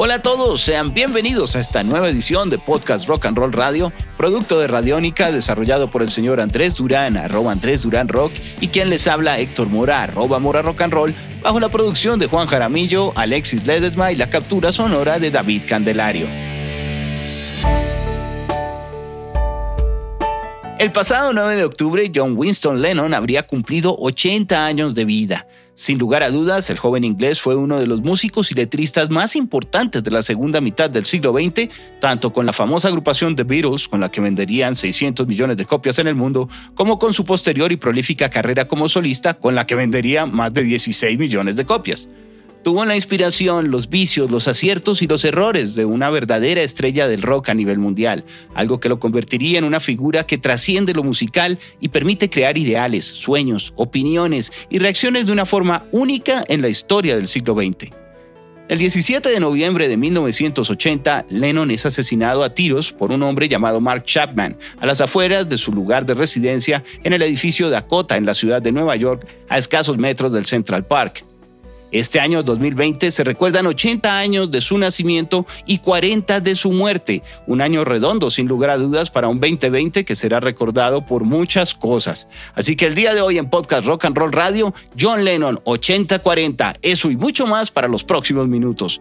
Hola a todos, sean bienvenidos a esta nueva edición de Podcast Rock and Roll Radio, producto de Radiónica desarrollado por el señor Andrés Durán, arroba Andrés Durán Rock, y quien les habla Héctor Mora, arroba Mora Rock and Roll, bajo la producción de Juan Jaramillo, Alexis Ledesma y la captura sonora de David Candelario. El pasado 9 de octubre, John Winston Lennon habría cumplido 80 años de vida. Sin lugar a dudas, el joven inglés fue uno de los músicos y letristas más importantes de la segunda mitad del siglo XX, tanto con la famosa agrupación The Beatles, con la que venderían 600 millones de copias en el mundo, como con su posterior y prolífica carrera como solista, con la que vendería más de 16 millones de copias. Tuvo la inspiración, los vicios, los aciertos y los errores de una verdadera estrella del rock a nivel mundial, algo que lo convertiría en una figura que trasciende lo musical y permite crear ideales, sueños, opiniones y reacciones de una forma única en la historia del siglo XX. El 17 de noviembre de 1980, Lennon es asesinado a tiros por un hombre llamado Mark Chapman a las afueras de su lugar de residencia en el edificio Dakota en la ciudad de Nueva York, a escasos metros del Central Park. Este año 2020 se recuerdan 80 años de su nacimiento y 40 de su muerte, un año redondo sin lugar a dudas para un 2020 que será recordado por muchas cosas. Así que el día de hoy en Podcast Rock and Roll Radio, John Lennon 8040, eso y mucho más para los próximos minutos.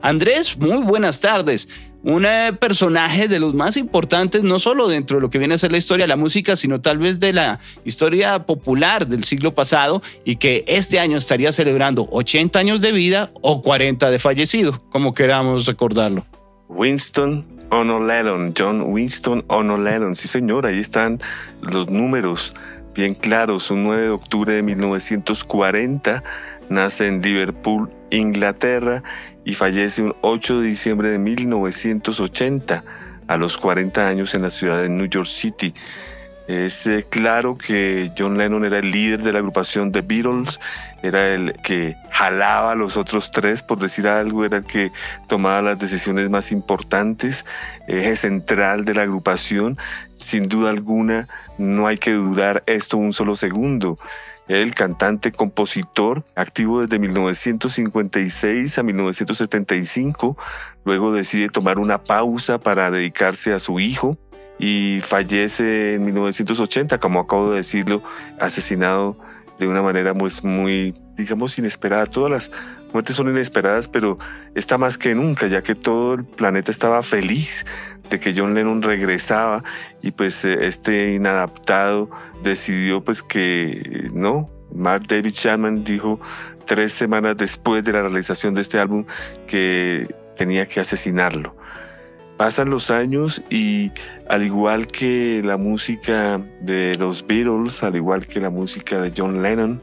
Andrés, muy buenas tardes un eh, personaje de los más importantes, no solo dentro de lo que viene a ser la historia de la música, sino tal vez de la historia popular del siglo pasado y que este año estaría celebrando 80 años de vida o 40 de fallecido, como queramos recordarlo. Winston O'Nolan, John Winston O'Nolan, sí señor, ahí están los números bien claros, un 9 de octubre de 1940, nace en Liverpool, Inglaterra, y fallece un 8 de diciembre de 1980 a los 40 años en la ciudad de New York City. Es eh, claro que John Lennon era el líder de la agrupación The Beatles, era el que jalaba a los otros tres, por decir algo, era el que tomaba las decisiones más importantes, eje central de la agrupación. Sin duda alguna, no hay que dudar esto un solo segundo el cantante, compositor, activo desde 1956 a 1975. Luego decide tomar una pausa para dedicarse a su hijo y fallece en 1980, como acabo de decirlo, asesinado de una manera pues, muy, digamos, inesperada. Todas las muertes son inesperadas, pero está más que nunca, ya que todo el planeta estaba feliz que John Lennon regresaba y pues eh, este inadaptado decidió pues que no, Mark David Chapman dijo tres semanas después de la realización de este álbum que tenía que asesinarlo. Pasan los años y al igual que la música de los Beatles, al igual que la música de John Lennon,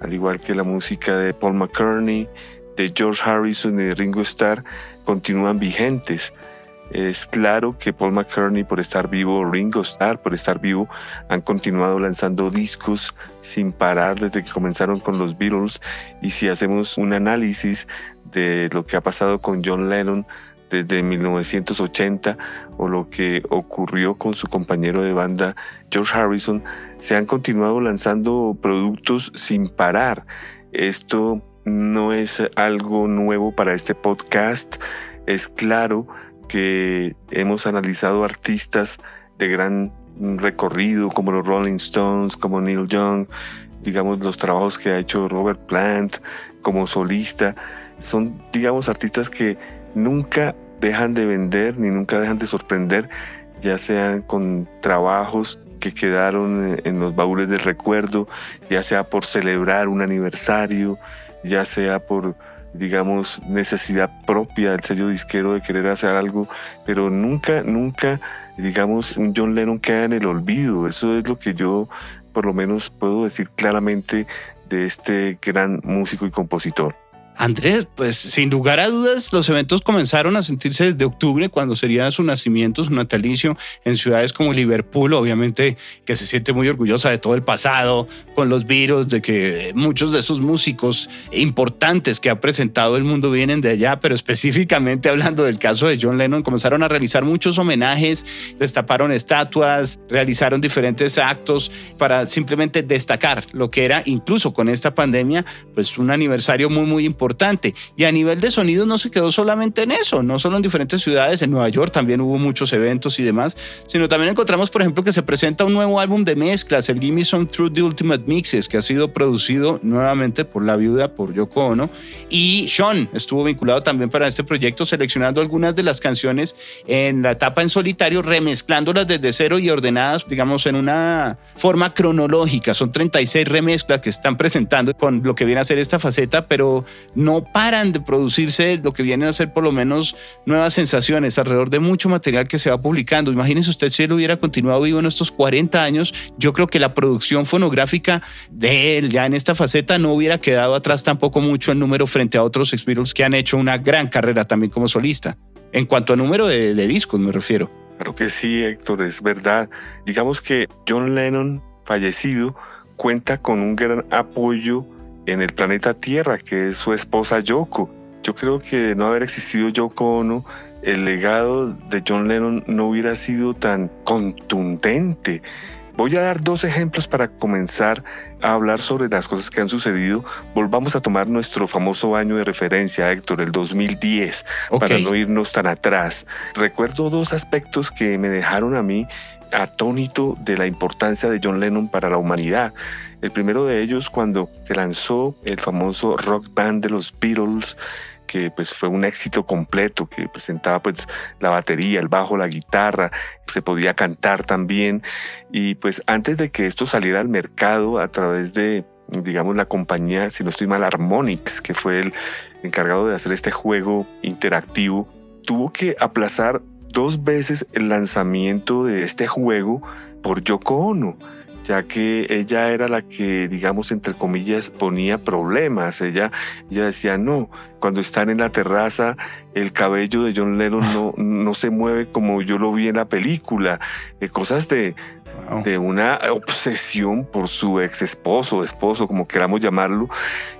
al igual que la música de Paul McCartney, de George Harrison y de Ringo Starr, continúan vigentes. Es claro que Paul McCartney por estar vivo, Ringo Starr por estar vivo, han continuado lanzando discos sin parar desde que comenzaron con los Beatles. Y si hacemos un análisis de lo que ha pasado con John Lennon desde 1980 o lo que ocurrió con su compañero de banda George Harrison, se han continuado lanzando productos sin parar. Esto no es algo nuevo para este podcast. Es claro que hemos analizado artistas de gran recorrido como los Rolling Stones, como Neil Young, digamos los trabajos que ha hecho Robert Plant como solista, son digamos artistas que nunca dejan de vender ni nunca dejan de sorprender, ya sean con trabajos que quedaron en los baúles del recuerdo, ya sea por celebrar un aniversario, ya sea por digamos, necesidad propia del sello disquero de querer hacer algo, pero nunca, nunca, digamos, un John Lennon queda en el olvido. Eso es lo que yo, por lo menos, puedo decir claramente de este gran músico y compositor. Andrés, pues sin lugar a dudas, los eventos comenzaron a sentirse desde octubre, cuando sería su nacimiento, su natalicio, en ciudades como Liverpool, obviamente que se siente muy orgullosa de todo el pasado, con los virus, de que muchos de esos músicos importantes que ha presentado el mundo vienen de allá, pero específicamente hablando del caso de John Lennon, comenzaron a realizar muchos homenajes, destaparon estatuas, realizaron diferentes actos para simplemente destacar lo que era, incluso con esta pandemia, pues un aniversario muy, muy importante importante. Y a nivel de sonido no se quedó solamente en eso, no solo en diferentes ciudades, en Nueva York también hubo muchos eventos y demás, sino también encontramos, por ejemplo, que se presenta un nuevo álbum de mezclas, el Gimme Some Through the Ultimate Mixes, que ha sido producido nuevamente por la viuda, por Yoko Ono. Y Sean estuvo vinculado también para este proyecto, seleccionando algunas de las canciones en la etapa en solitario, remezclándolas desde cero y ordenadas, digamos, en una forma cronológica. Son 36 remezclas que están presentando con lo que viene a ser esta faceta, pero no paran de producirse lo que vienen a ser por lo menos nuevas sensaciones alrededor de mucho material que se va publicando. Imagínense usted si él hubiera continuado vivo en estos 40 años, yo creo que la producción fonográfica de él ya en esta faceta no hubiera quedado atrás tampoco mucho en número frente a otros ex que han hecho una gran carrera también como solista. En cuanto a número de, de discos me refiero. Claro que sí, Héctor, es verdad. Digamos que John Lennon, fallecido, cuenta con un gran apoyo en el planeta Tierra, que es su esposa Yoko. Yo creo que de no haber existido Yoko Ono, el legado de John Lennon no hubiera sido tan contundente. Voy a dar dos ejemplos para comenzar a hablar sobre las cosas que han sucedido. Volvamos a tomar nuestro famoso año de referencia, Héctor, el 2010, para no irnos tan atrás. Recuerdo dos aspectos que me dejaron a mí atónito de la importancia de John Lennon para la humanidad. El primero de ellos cuando se lanzó el famoso rock band de los Beatles, que pues fue un éxito completo, que presentaba pues la batería, el bajo, la guitarra, se podía cantar también. Y pues antes de que esto saliera al mercado a través de, digamos, la compañía, si no estoy mal, Harmonix, que fue el encargado de hacer este juego interactivo, tuvo que aplazar dos veces el lanzamiento de este juego por Yoko Ono ya que ella era la que, digamos, entre comillas, ponía problemas. Ella, ella decía, no, cuando están en la terraza, el cabello de John Lennon no, no se mueve como yo lo vi en la película. Eh, cosas de, de una obsesión por su ex esposo, esposo, como queramos llamarlo,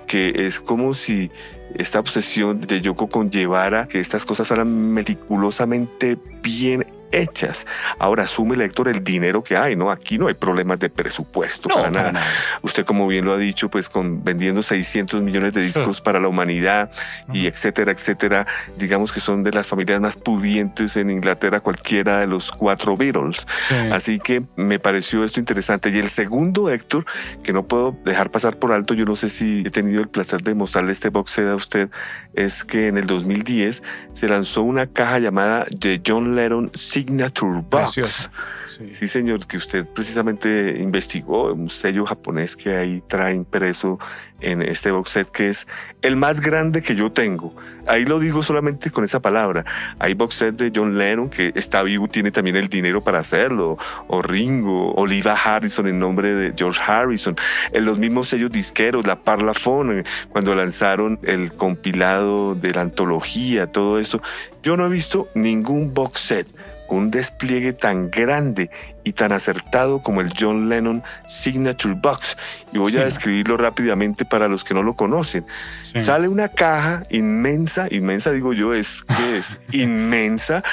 que es como si esta obsesión de Yoko conllevara que estas cosas fueran meticulosamente bien hechas. Ahora asume el lector el dinero que hay, ¿no? Aquí no hay problemas de presupuesto para, nada. Usted, como bien lo ha dicho, pues con vendiendo 600 millones de discos para la humanidad y etcétera, etcétera, digamos que son de las familias más pudientes en Inglaterra, cualquiera de los cuatro Beatles. Así que me pareció esto interesante. Y el segundo, Héctor, que no puedo dejar pasar por alto, yo no sé si he tenido el placer de mostrarle este box set a usted, es que en el 2010 se lanzó una caja llamada The John Lennon Signature Box. Sí. señor, que usted precisamente investigó, un sello japonés que ahí trae impreso en este box set, que es el más grande que yo tengo. Ahí lo digo solamente con esa palabra. Hay box set de John Lennon, que está vivo, tiene también el dinero para hacerlo, o Ringo, Oliva Harrison en nombre de George Harrison, en los mismos sellos disqueros, la Parlophone, cuando lanzaron el compilado de la antología, todo eso. Yo no he visto ningún box set con un despliegue tan grande y tan acertado como el John Lennon Signature Box. Y voy a describirlo rápidamente para los que no lo conocen. Sale una caja inmensa, inmensa digo yo, es que es inmensa,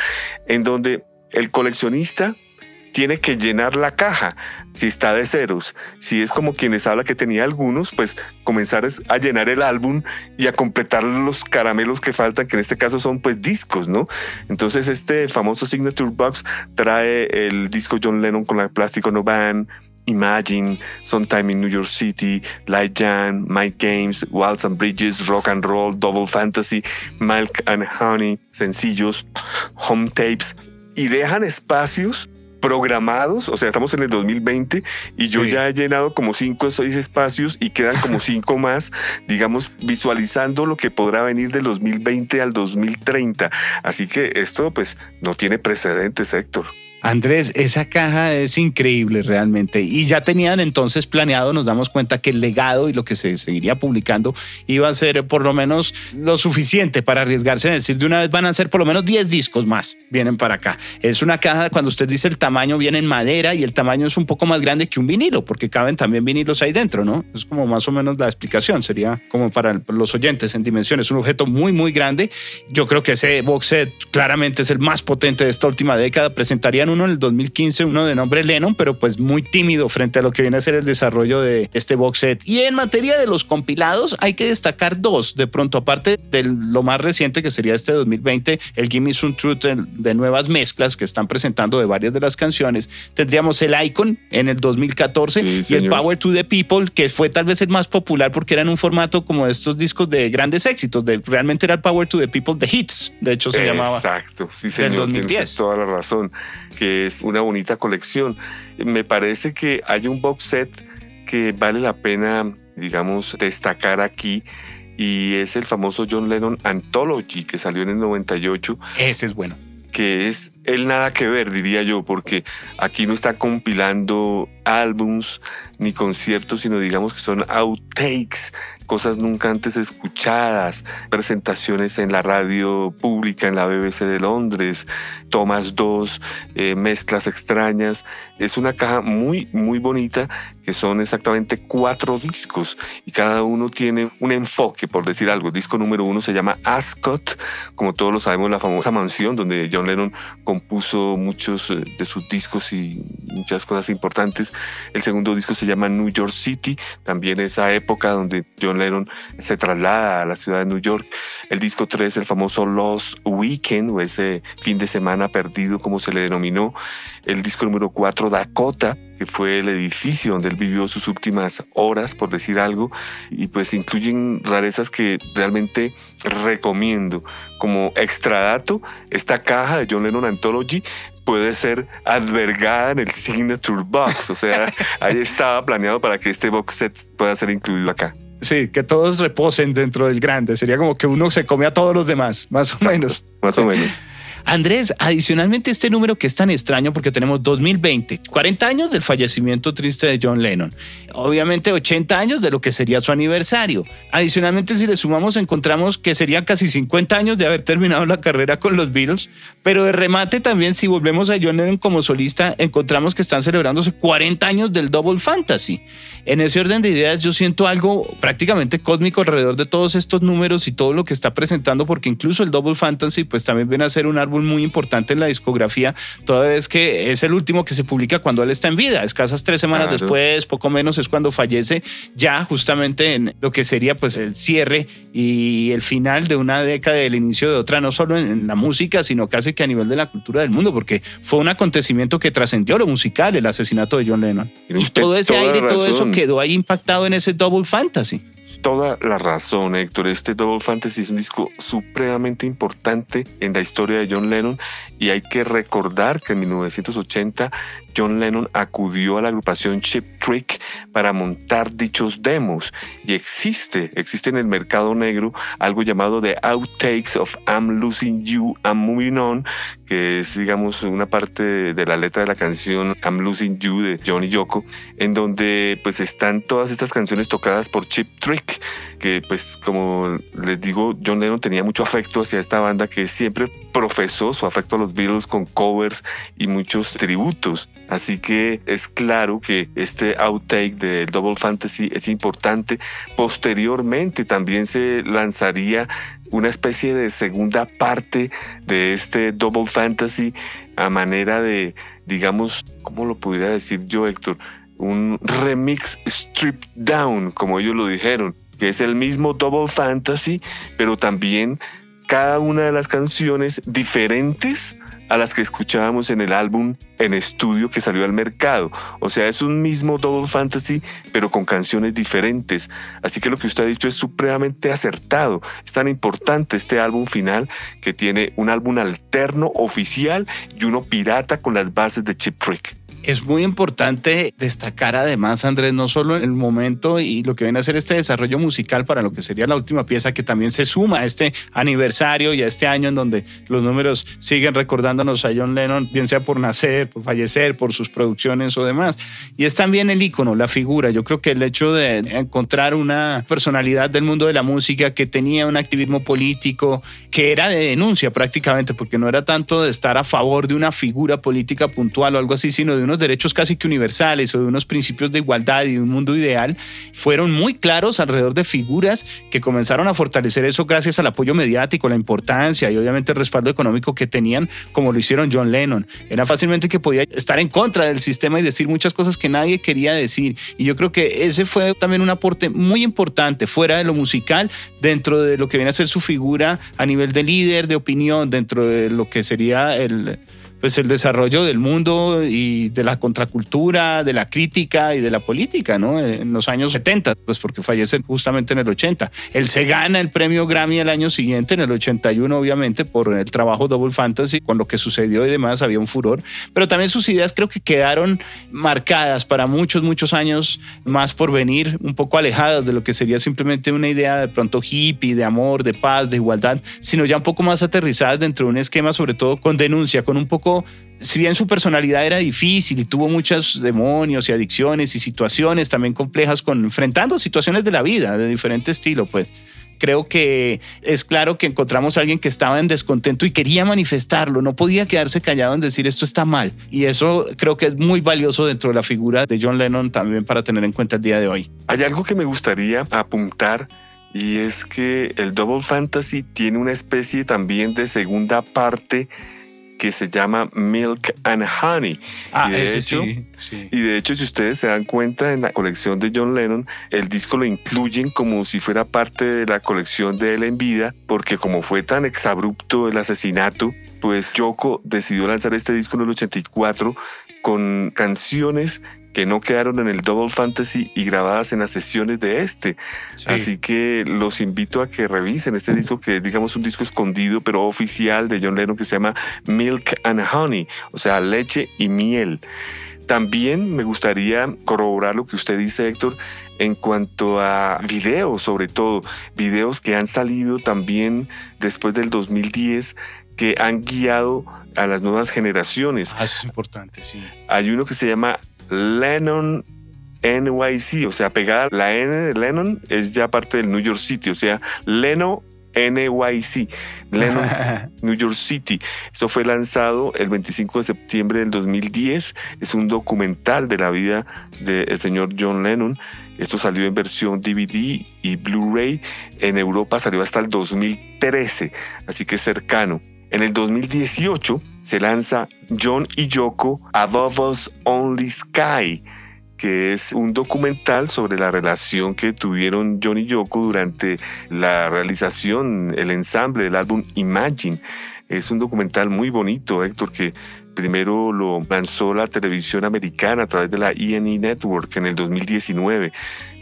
en donde el coleccionista tiene que llenar la caja si está de ceros. Si es como quienes habla que tenía algunos, pues comenzar a llenar el álbum y a completar los caramelos que faltan, que en este caso son pues discos, ¿no? Entonces este famoso Signature Box trae el disco John Lennon con la plástico no van, Imagine, Sometime in New York City, Light Jam, My Games, Walls and Bridges, Rock and Roll, Double Fantasy, Milk and Honey, sencillos, home tapes, y dejan espacios programados, o sea, estamos en el 2020 y yo ya he llenado como cinco o seis espacios y quedan como cinco más, digamos, visualizando lo que podrá venir del 2020 al 2030. Así que esto pues no tiene precedentes, Héctor. Andrés, esa caja es increíble realmente. Y ya tenían entonces planeado, nos damos cuenta que el legado y lo que se seguiría publicando iba a ser por lo menos lo suficiente para arriesgarse a decir de una vez van a ser por lo menos 10 discos más. Vienen para acá. Es una caja, cuando usted dice el tamaño, viene en madera y el tamaño es un poco más grande que un vinilo, porque caben también vinilos ahí dentro, ¿no? Es como más o menos la explicación. Sería como para los oyentes en dimensiones. Un objeto muy, muy grande. Yo creo que ese box set claramente es el más potente de esta última década. Presentarían uno en el 2015, uno de nombre Lennon, pero pues muy tímido frente a lo que viene a ser el desarrollo de este box set. Y en materia de los compilados, hay que destacar dos. De pronto, aparte de lo más reciente que sería este 2020, el Gimme Some Truth de nuevas mezclas que están presentando de varias de las canciones, tendríamos el Icon en el 2014 y el Power to the People, que fue tal vez el más popular porque era en un formato como estos discos de grandes éxitos, de, realmente era el Power to the People de Hits, de hecho se llamaba. Exacto, sí señor, del 2010. toda la razón que es una bonita colección. Me parece que hay un box set que vale la pena, digamos, destacar aquí y es el famoso John Lennon Anthology que salió en el 98. Ese es bueno. Que es el nada que ver, diría yo, porque aquí no está compilando álbums ni conciertos, sino digamos que son outtakes, cosas nunca antes escuchadas, presentaciones en la radio pública, en la BBC de Londres, tomas dos, eh, mezclas extrañas. Es una caja muy, muy bonita que son exactamente cuatro discos y cada uno tiene un enfoque, por decir algo. El disco número uno se llama Ascot, como todos lo sabemos, la famosa mansión donde John Lennon compuso muchos eh, de sus discos y muchas cosas importantes. El segundo disco se llama New York City, también esa época donde John Lennon se traslada a la ciudad de New York. El disco 3, el famoso Lost Weekend, o ese fin de semana perdido, como se le denominó. El disco número 4, Dakota, que fue el edificio donde él vivió sus últimas horas, por decir algo, y pues incluyen rarezas que realmente recomiendo. Como extra dato, esta caja de John Lennon Anthology puede ser albergada en el Signature Box, o sea, ahí estaba planeado para que este box set pueda ser incluido acá. Sí, que todos reposen dentro del grande. Sería como que uno se come a todos los demás, más o menos. Más o menos. Andrés, adicionalmente este número que es tan extraño porque tenemos 2020, 40 años del fallecimiento triste de John Lennon, obviamente 80 años de lo que sería su aniversario. Adicionalmente si le sumamos encontramos que serían casi 50 años de haber terminado la carrera con los Beatles, pero de remate también si volvemos a John Lennon como solista encontramos que están celebrándose 40 años del Double Fantasy. En ese orden de ideas yo siento algo prácticamente cósmico alrededor de todos estos números y todo lo que está presentando porque incluso el Double Fantasy pues también viene a ser un árbol muy importante en la discografía, toda vez que es el último que se publica cuando él está en vida. Escasas tres semanas después, poco menos, es cuando fallece, ya justamente en lo que sería pues el cierre y el final de una década, el inicio de otra, no solo en la música, sino casi que a nivel de la cultura del mundo, porque fue un acontecimiento que trascendió lo musical, el asesinato de John Lennon. Y todo ese aire, todo eso quedó ahí impactado en ese Double Fantasy toda la razón, Héctor. Este Double Fantasy es un disco supremamente importante en la historia de John Lennon y hay que recordar que en 1980 John Lennon acudió a la agrupación Chip Trick para montar dichos demos y existe, existe en el mercado negro algo llamado The Outtakes of I'm Losing You, I'm Moving On, que es digamos una parte de la letra de la canción I'm Losing You de John y Yoko, en donde pues están todas estas canciones tocadas por Chip Trick, que pues como les digo, John Lennon tenía mucho afecto hacia esta banda que siempre profesó su afecto a los Beatles con covers y muchos tributos. Así que es claro que este outtake del Double Fantasy es importante. Posteriormente también se lanzaría una especie de segunda parte de este Double Fantasy a manera de, digamos, ¿cómo lo pudiera decir yo, Héctor? Un remix strip down, como ellos lo dijeron, que es el mismo Double Fantasy, pero también cada una de las canciones diferentes a las que escuchábamos en el álbum en estudio que salió al mercado. O sea, es un mismo Double Fantasy, pero con canciones diferentes. Así que lo que usted ha dicho es supremamente acertado. Es tan importante este álbum final que tiene un álbum alterno oficial y uno pirata con las bases de Chip Trick. Es muy importante destacar además, Andrés, no solo el momento y lo que viene a ser este desarrollo musical para lo que sería la última pieza, que también se suma a este aniversario y a este año en donde los números siguen recordándonos a John Lennon, bien sea por nacer, por fallecer, por sus producciones o demás. Y es también el icono, la figura. Yo creo que el hecho de encontrar una personalidad del mundo de la música que tenía un activismo político, que era de denuncia prácticamente, porque no era tanto de estar a favor de una figura política puntual o algo así, sino de unos derechos casi que universales o de unos principios de igualdad y de un mundo ideal, fueron muy claros alrededor de figuras que comenzaron a fortalecer eso gracias al apoyo mediático, la importancia y obviamente el respaldo económico que tenían, como lo hicieron John Lennon. Era fácilmente que podía estar en contra del sistema y decir muchas cosas que nadie quería decir. Y yo creo que ese fue también un aporte muy importante fuera de lo musical, dentro de lo que viene a ser su figura a nivel de líder, de opinión, dentro de lo que sería el pues el desarrollo del mundo y de la contracultura, de la crítica y de la política, ¿no? En los años 70, pues porque fallece justamente en el 80. Él se gana el premio Grammy el año siguiente, en el 81, obviamente, por el trabajo Double Fantasy, con lo que sucedió y demás, había un furor. Pero también sus ideas creo que quedaron marcadas para muchos, muchos años más por venir, un poco alejadas de lo que sería simplemente una idea de pronto hippie, de amor, de paz, de igualdad, sino ya un poco más aterrizadas dentro de un esquema, sobre todo con denuncia, con un poco si bien su personalidad era difícil y tuvo muchos demonios y adicciones y situaciones también complejas con enfrentando situaciones de la vida de diferente estilo, pues creo que es claro que encontramos a alguien que estaba en descontento y quería manifestarlo, no podía quedarse callado en decir esto está mal. Y eso creo que es muy valioso dentro de la figura de John Lennon también para tener en cuenta el día de hoy. Hay algo que me gustaría apuntar y es que el Double Fantasy tiene una especie también de segunda parte que se llama Milk and Honey. Ah, y, de hecho, y de hecho, si ustedes se dan cuenta en la colección de John Lennon, el disco lo incluyen como si fuera parte de la colección de él en vida, porque como fue tan exabrupto el asesinato, pues Yoko decidió lanzar este disco en el 84 con canciones que no quedaron en el Double Fantasy y grabadas en las sesiones de este. Así que los invito a que revisen este disco que es digamos un disco escondido pero oficial de John Lennon que se llama Milk and Honey, o sea, leche y miel. También me gustaría corroborar lo que usted dice, Héctor, en cuanto a videos, sobre todo, videos que han salido también después del 2010 que han guiado a las nuevas generaciones. Ah, eso es importante, sí. Hay uno que se llama Lennon NYC, o sea, pegada la N de Lennon es ya parte del New York City, o sea, Leno NYC, Lennon New York City. Esto fue lanzado el 25 de septiembre del 2010. Es un documental de la vida del señor John Lennon. Esto salió en versión DVD y Blu-ray. En Europa salió hasta el 2013, así que cercano. En el 2018 se lanza John y Yoko Above Us Only Sky, que es un documental sobre la relación que tuvieron John y Yoko durante la realización, el ensamble del álbum Imagine. Es un documental muy bonito, Héctor, que primero lo lanzó la televisión americana a través de la ENE Network en el 2019.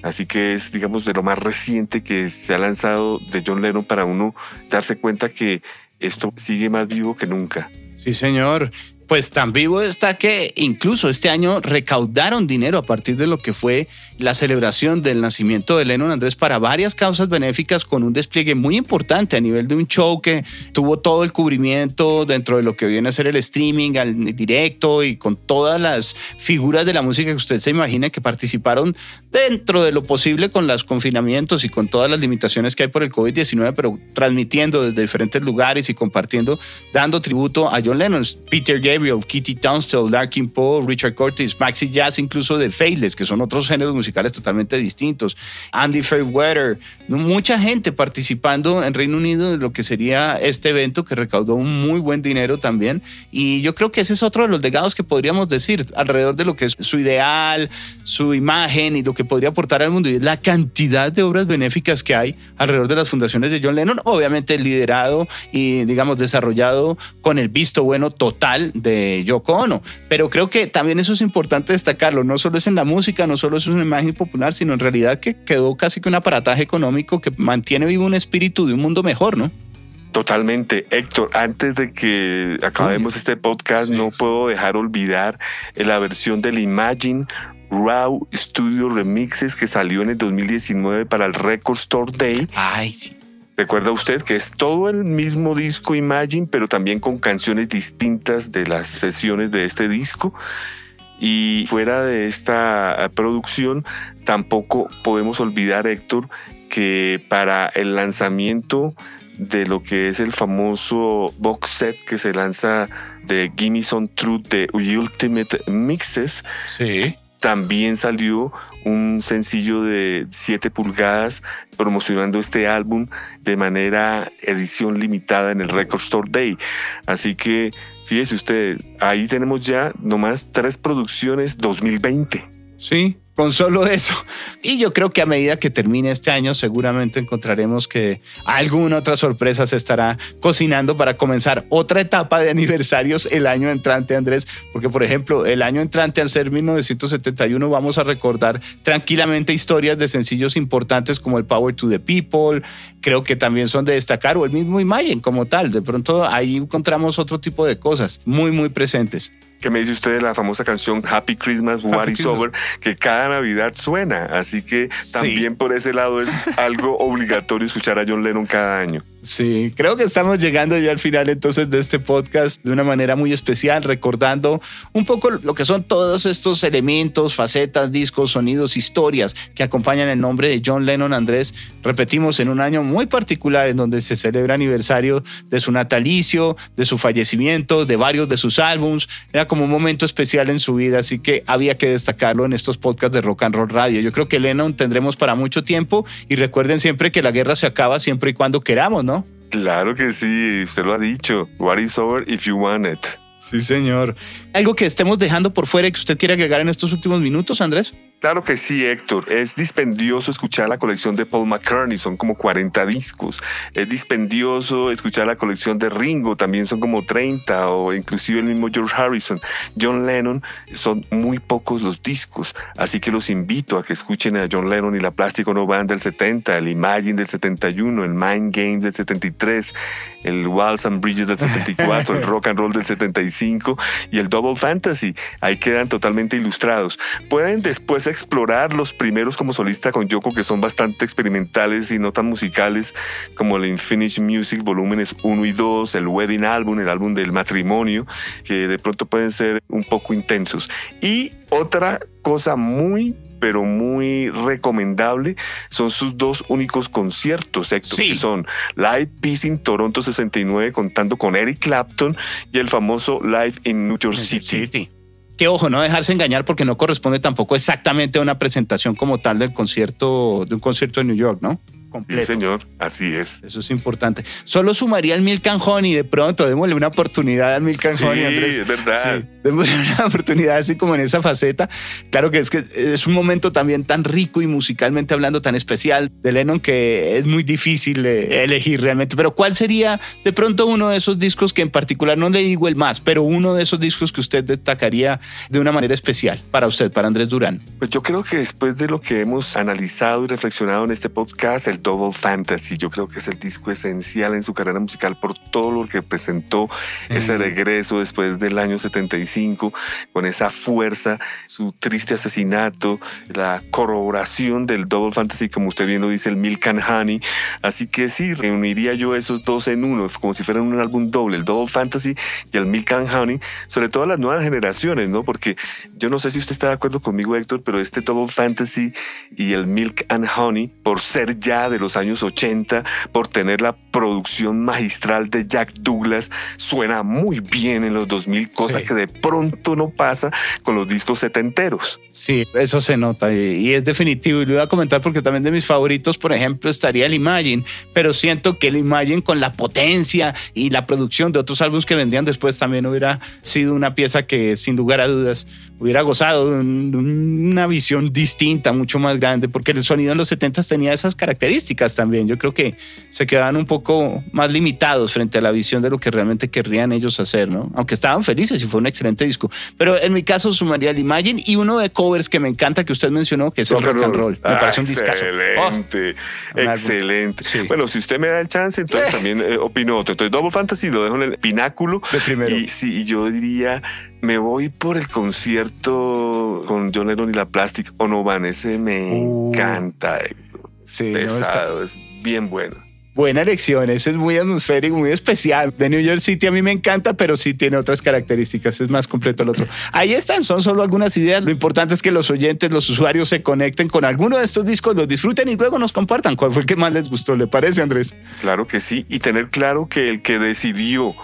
Así que es, digamos, de lo más reciente que se ha lanzado de John Lennon para uno darse cuenta que esto sigue más vivo que nunca. Sí, señor. Pues tan vivo está que incluso este año recaudaron dinero a partir de lo que fue la celebración del nacimiento de Lennon Andrés para varias causas benéficas con un despliegue muy importante a nivel de un show que tuvo todo el cubrimiento dentro de lo que viene a ser el streaming al directo y con todas las figuras de la música que usted se imagina que participaron dentro de lo posible con los confinamientos y con todas las limitaciones que hay por el COVID-19, pero transmitiendo desde diferentes lugares y compartiendo, dando tributo a John Lennon, Peter Gabriel Kitty Tunstall, Larkin Poe, Richard Curtis, Maxi Jazz, incluso de Faithless, que son otros géneros musicales totalmente distintos. Andy Fairweather, mucha gente participando en Reino Unido de lo que sería este evento que recaudó un muy buen dinero también. Y yo creo que ese es otro de los legados que podríamos decir alrededor de lo que es su ideal, su imagen y lo que podría aportar al mundo. Y es la cantidad de obras benéficas que hay alrededor de las fundaciones de John Lennon, obviamente liderado y, digamos, desarrollado con el visto bueno total de de Yoko Ono. Pero creo que también eso es importante destacarlo. No solo es en la música, no solo es una imagen popular, sino en realidad que quedó casi que un aparataje económico que mantiene vivo un espíritu de un mundo mejor, ¿no? Totalmente. Héctor, antes de que acabemos este podcast, no puedo dejar olvidar la versión del Imagine Raw Studio Remixes que salió en el 2019 para el Record Store Day. Ay, sí. Recuerda usted que es todo el mismo disco Imagine, pero también con canciones distintas de las sesiones de este disco. Y fuera de esta eh, producción, tampoco podemos olvidar, Héctor, que para el lanzamiento de lo que es el famoso box set que se lanza de Gimme Some Truth de Ultimate Mixes, sí también salió un sencillo de 7 pulgadas promocionando este álbum de manera edición limitada en el Record Store Day. Así que, fíjese usted, ahí tenemos ya nomás tres producciones 2020. Sí, con solo eso. Y yo creo que a medida que termine este año, seguramente encontraremos que alguna otra sorpresa se estará cocinando para comenzar otra etapa de aniversarios el año entrante, Andrés. Porque, por ejemplo, el año entrante, al ser 1971, vamos a recordar tranquilamente historias de sencillos importantes como el Power to the People. Creo que también son de destacar, o el mismo Imagine como tal. De pronto ahí encontramos otro tipo de cosas muy, muy presentes. ¿Qué me dice usted de la famosa canción Happy Christmas, What is Over? Que cada Navidad suena. Así que también por ese lado es algo obligatorio escuchar a John Lennon cada año. Sí, creo que estamos llegando ya al final entonces de este podcast de una manera muy especial, recordando un poco lo que son todos estos elementos, facetas, discos, sonidos, historias que acompañan el nombre de John Lennon Andrés. Repetimos, en un año muy particular en donde se celebra aniversario de su natalicio, de su fallecimiento, de varios de sus álbums. Era como un momento especial en su vida, así que había que destacarlo en estos podcasts de Rock and Roll Radio. Yo creo que Lennon tendremos para mucho tiempo y recuerden siempre que la guerra se acaba siempre y cuando queramos, ¿no? Claro que sí, usted lo ha dicho. What is over if you want it? Sí, señor. ¿Algo que estemos dejando por fuera y que usted quiera agregar en estos últimos minutos, Andrés? Claro que sí, Héctor. Es dispendioso escuchar la colección de Paul McCartney, son como 40 discos. Es dispendioso escuchar la colección de Ringo, también son como 30, o inclusive el mismo George Harrison. John Lennon, son muy pocos los discos, así que los invito a que escuchen a John Lennon y la Plástico No Band del 70, el Imagine del 71, el Mind Games del 73, el Walls and Bridges del 74, el Rock and Roll del 75 y el Double Fantasy. Ahí quedan totalmente ilustrados. Pueden después explorar los primeros como solista con Yoko que son bastante experimentales y no tan musicales como el Infinite Music volúmenes 1 y 2, el Wedding Album, el álbum del matrimonio, que de pronto pueden ser un poco intensos. Y otra cosa muy pero muy recomendable son sus dos únicos conciertos, Héctor, que son Live Peace in Toronto 69 contando con Eric Clapton y el famoso Live in New York City que ojo, no dejarse engañar porque no corresponde tampoco exactamente a una presentación como tal del concierto, de un concierto de New York, ¿no? Completo. Sí, señor, así es. Eso es importante. Solo sumaría el Milk and Honey de pronto, démosle una oportunidad al Milk and sí, Honey, Andrés. es verdad. Sí, démosle una oportunidad así como en esa faceta. Claro que es que es un momento también tan rico y musicalmente hablando tan especial de Lennon que es muy difícil elegir realmente. Pero ¿cuál sería de pronto uno de esos discos que en particular, no le digo el más, pero uno de esos discos que usted destacaría de una manera especial para usted, para Andrés Durán? Pues yo creo que después de lo que hemos analizado y reflexionado en este podcast, el Double Fantasy. Yo creo que es el disco esencial en su carrera musical por todo lo que presentó ese regreso después del año 75, con esa fuerza, su triste asesinato, la corroboración del Double Fantasy, como usted bien lo dice, el Milk and Honey. Así que sí, reuniría yo esos dos en uno, como si fueran un álbum doble, el Double Fantasy y el Milk and Honey, sobre todo a las nuevas generaciones, ¿no? Porque yo no sé si usted está de acuerdo conmigo, Héctor, pero este Double Fantasy y el Milk and Honey, por ser ya de los años 80, por tener la producción magistral de Jack Douglas, suena muy bien en los 2000, cosa que de pronto no pasa con los discos setenteros. Sí, eso se nota y, es definitivo. Y lo voy a comentar porque también de mis favoritos, por ejemplo, estaría el Imagine, pero siento que el Imagine con la potencia y la producción de otros álbumes que vendrían después también hubiera sido una pieza que sin lugar a dudas hubiera gozado de una visión distinta, mucho más grande, porque el sonido en los 70 tenía esas características también. Yo creo que se quedaban un poco más limitados frente a la visión de lo que realmente querrían ellos hacer, ¿no? Aunque estaban felices y fue un excelente disco. Pero en mi caso sumaría el Imagine y uno de covers que me encanta que usted mencionó, que es el rock and roll. Me parece un discazo. Excelente, oh. excelente. Bueno, si usted me da el chance, entonces también eh, opino otro. Entonces Double Fantasy lo dejo en el pináculo. De primero. Y sí, yo diría, me voy por el concierto con John Lennon y la Plastic Onovan. Ese me uh. encanta. Sí, pesado, es bien bueno. Buena elección, ese es muy atmosférico, muy especial. De New York City a mí me encanta, pero sí tiene otras características, es más completo el otro. Ahí están, son solo algunas ideas. Lo importante es que los oyentes, los usuarios se conecten con alguno de estos discos, los disfruten y luego nos compartan cuál fue el que más les gustó. ¿Le parece, Andrés? Claro que sí, y tener claro que el que decidió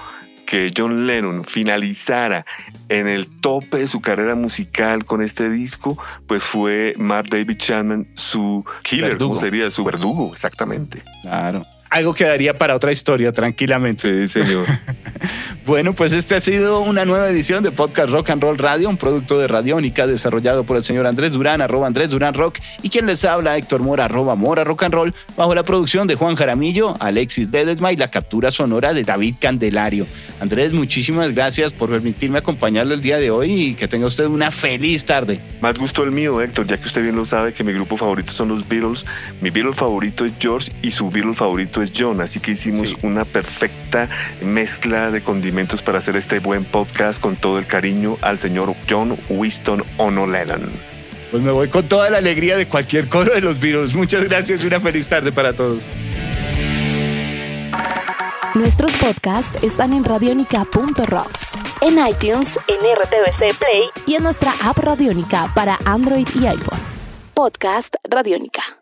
que John Lennon finalizara en el tope de su carrera musical con este disco, pues fue Mark David Chapman, su killer, ¿cómo sería? Su verdugo, exactamente. Claro algo quedaría para otra historia, tranquilamente. Sí, señor. bueno, pues este ha sido una nueva edición de Podcast Rock and Roll Radio, un producto de Radiónica desarrollado por el señor Andrés Durán, arroba Andrés Durán Rock, y quien les habla, Héctor Mora, arroba Mora Rock and Roll, bajo la producción de Juan Jaramillo, Alexis Ledesma y la captura sonora de David Candelario. Andrés, muchísimas gracias por permitirme acompañarle el día de hoy y que tenga usted una feliz tarde. Más gusto el mío, Héctor, ya que usted bien lo sabe que mi grupo favorito son los Beatles, mi Beatles favorito es George y su Beatles favorito es John, así que hicimos una perfecta mezcla de condimentos para hacer este buen podcast con todo el cariño al señor John Winston O'Nolan. Pues me voy con toda la alegría de cualquier coro de los virus. Muchas gracias y una feliz tarde para todos. Nuestros podcasts están en radionica.rocks, en iTunes, en RTVC Play y en nuestra app Radionica para Android y iPhone. Podcast Radionica.